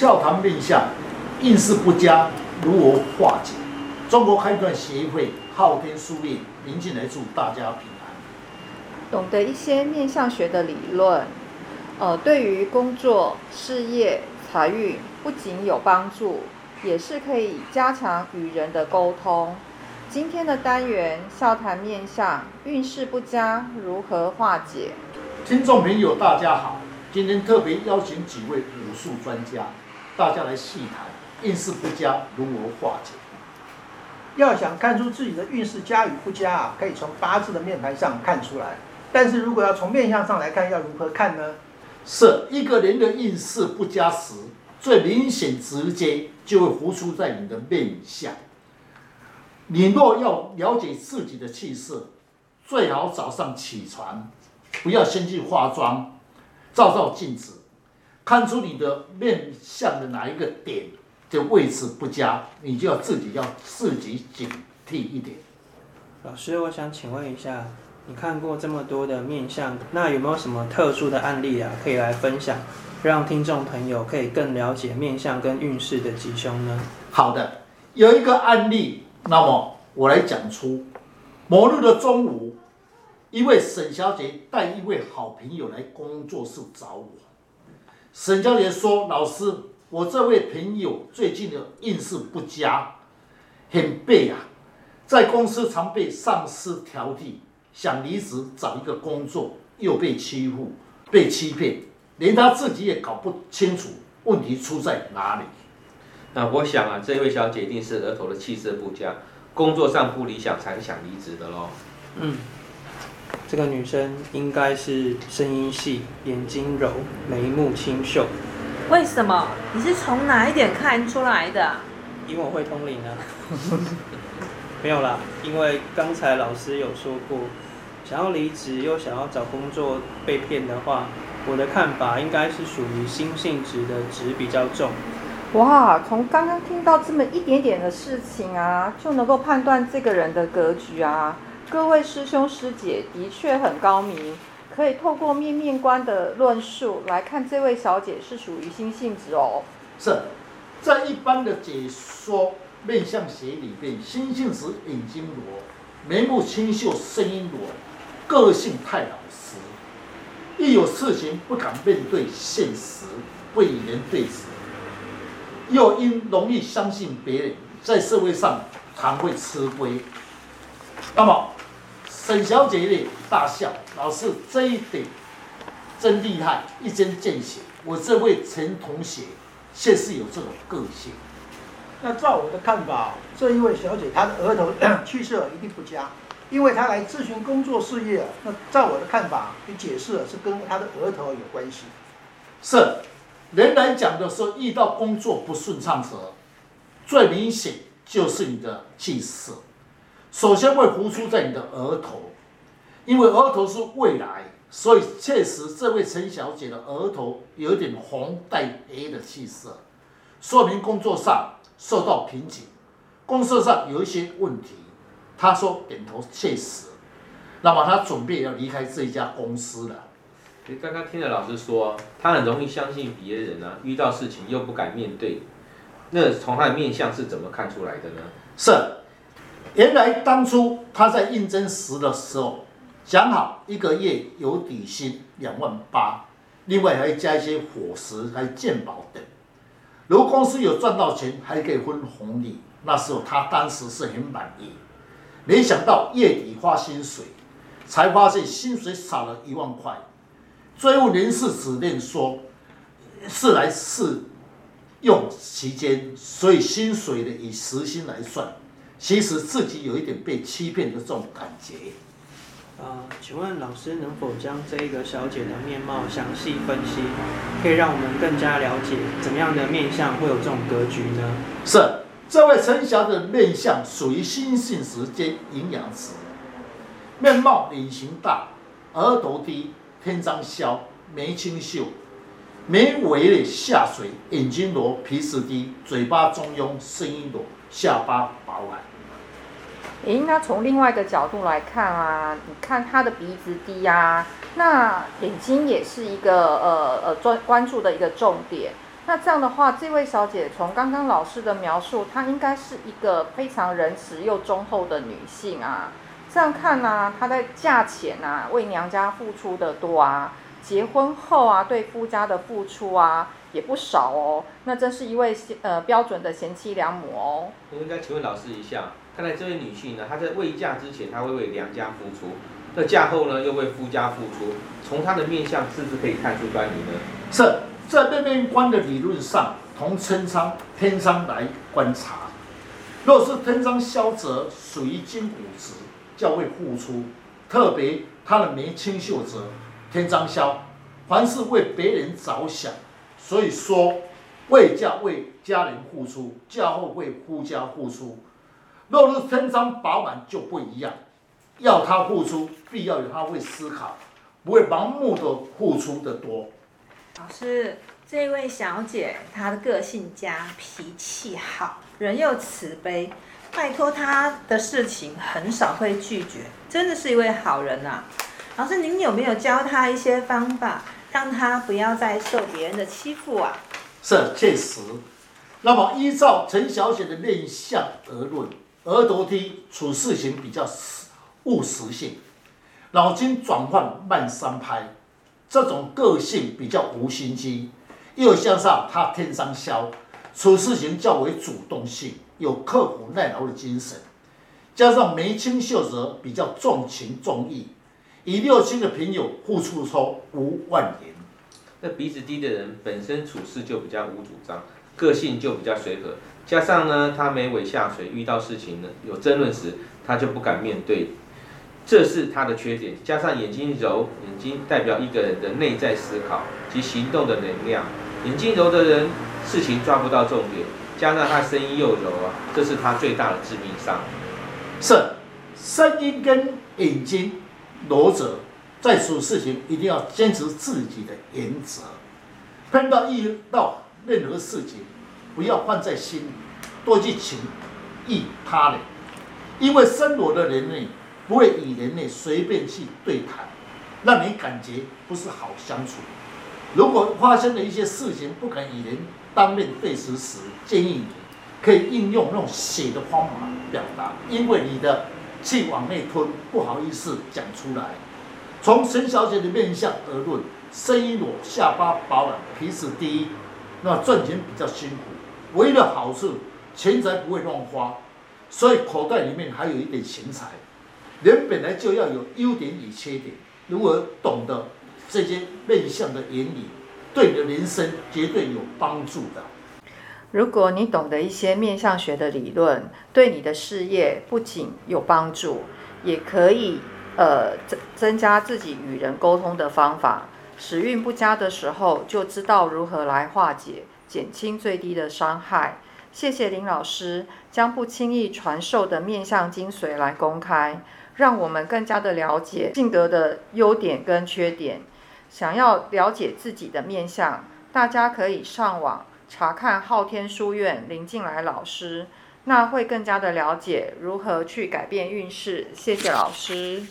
笑谈面相，运势不佳如何化解？中国开断协会昊天书院明镜来祝大家平安。懂得一些面相学的理论，呃，对于工作、事业、财运不仅有帮助，也是可以加强与人的沟通。今天的单元笑谈面相，运势不佳如何化解？听众朋友大家好，今天特别邀请几位武术专家，大家来细谈运势不佳如何化解。要想看出自己的运势佳与不佳啊，可以从八字的面盘上看出来。但是如果要从面相上来看，要如何看呢？是一个人的运势不佳时，最明显直接就会浮出在你的面相。你若要了解自己的气色，最好早上起床，不要先去化妆，照照镜子，看出你的面相的哪一个点的位置不佳，你就要自己要自己警惕一点。老师，我想请问一下，你看过这么多的面相，那有没有什么特殊的案例啊，可以来分享，让听众朋友可以更了解面相跟运势的吉凶呢？好的，有一个案例。那么我来讲出，某日的中午，一位沈小姐带一位好朋友来工作室找我。沈教练说：“老师，我这位朋友最近的运势不佳，很背啊，在公司常被上司挑剔，想离职找一个工作，又被欺负、被欺骗，连他自己也搞不清楚问题出在哪里。”那我想啊，这位小姐一定是额头的气色不佳，工作上不理想，才想离职的喽。嗯，这个女生应该是声音细，眼睛柔，眉目清秀。为什么？你是从哪一点看出来的？因为我会通灵啊。没有啦，因为刚才老师有说过，想要离职又想要找工作被骗的话，我的看法应该是属于心性值的值比较重。哇，从刚刚听到这么一点点的事情啊，就能够判断这个人的格局啊。各位师兄师姐的确很高明，可以透过面面观的论述来看这位小姐是属于心性质哦。是，在一般的解说面相学里边，心性质眼睛裸，眉目清秀，声音裸，个性太老实，一有事情不敢面对现实，不与人对质。又因容易相信别人，在社会上常会吃亏。那么沈小姐呢大笑，老师这一点真厉害，一针见血。我这位陈同学确实有这种个性。那照我的看法，这一位小姐她的额头气色一定不佳，因为她来咨询工作事业。那照我的看法，你解释是跟她的额头有关系。是。人来讲的时候，遇到工作不顺畅时，最明显就是你的气色。首先会浮出在你的额头，因为额头是未来，所以确实这位陈小姐的额头有点红带黑的气色，说明工作上受到瓶颈，公司上有一些问题。她说点头确实，那么她准备要离开这一家公司了。刚刚听了老师说，他很容易相信别人啊，遇到事情又不敢面对。那从他的面相是怎么看出来的呢？是，原来当初他在应征时的时候，讲好一个月有底薪两万八，另外还加一些伙食、还有健保等。如果公司有赚到钱，还可以分红利。那时候他当时是很满意，没想到月底发薪水，才发现薪水少了一万块。最后人事指令说，是来试用期间，所以薪水的以时薪来算，其实自己有一点被欺骗的这种感觉。啊、呃，请问老师能否将这一个小姐的面貌详细分析，可以让我们更加了解怎么样的面相会有这种格局呢？是，这位陈小姐的面相属于心性时间营养值，面貌脸型大，额头低。天章削，眉清秀，眉尾下垂，眼睛裸，皮质低，嘴巴中庸，声音裸，下巴饱满。诶，那从另外一个角度来看啊，你看他的鼻子低、啊，那眼睛也是一个呃呃专关注的一个重点。那这样的话，这位小姐从刚刚老师的描述，她应该是一个非常仁慈又忠厚的女性啊。这样看呢、她在嫁前啊为娘家付出的多啊，结婚后啊对夫家的付出啊也不少哦。那真是一位呃标准的贤妻良母哦。我应该请问老师一下，看来这位女性呢，她在未嫁之前，她会为娘家付出；那嫁后呢，又为夫家付出。从她的面相，是不是可以看出端倪呢？是。在面面观的理论上，从天仓天仓来观察，若是天仓萧泽属于金骨质，较为付出，特别他的眉清秀泽，天仓萧，凡是为别人着想，所以说未嫁为家人付出，嫁后为夫家付出。若是天仓饱满就不一样，要他付出，必要有他会思考，不会盲目的付出的多。老师，这位小姐她的个性佳，脾气好，人又慈悲，拜托她的事情很少会拒绝，真的是一位好人呐、啊。老师，您有没有教她一些方法，让她不要再受别人的欺负啊？是，确实。那么依照陈小姐的面相而论，额头低，处事情比较实务实性，脑筋转换慢三拍。这种个性比较无心机，又向上他天仓萧，处事情较为主动性，有刻苦耐劳的精神，加上眉清秀泽，比较重情重义，与六亲的朋友付出后无万言。那鼻子低的人本身处事就比较无主张，个性就比较随和，加上呢，他眉尾下垂，遇到事情呢有争论时，他就不敢面对。这是他的缺点，加上眼睛柔，眼睛代表一个人的内在思考及行动的能量。眼睛柔的人，事情抓不到重点，加上他声音又柔啊，这是他最大的致命伤。是，声音跟眼睛柔者，在处事情一定要坚持自己的原则。碰到遇到任何事情，不要放在心里，多去情义他人，因为生活的人呢。不会与人类随便去对谈，让你感觉不是好相处。如果发生了一些事情不肯与人当面对质时，建议你可以应用那种写的方法表达，因为你的气往内吞，不好意思讲出来。从陈小姐的面相而论，声音我下巴饱满，鼻子低，那赚钱比较辛苦。唯一的好处，钱财不会乱花，所以口袋里面还有一点钱财。人本来就要有优点与缺点，如果懂得这些面相的原理，对你的人生绝对有帮助的。如果你懂得一些面相学的理论，对你的事业不仅有帮助，也可以呃增增加自己与人沟通的方法。时运不佳的时候，就知道如何来化解，减轻最低的伤害。谢谢林老师将不轻易传授的面相精髓来公开。让我们更加的了解性格的优点跟缺点。想要了解自己的面相，大家可以上网查看昊天书院林进来老师，那会更加的了解如何去改变运势。谢谢老师。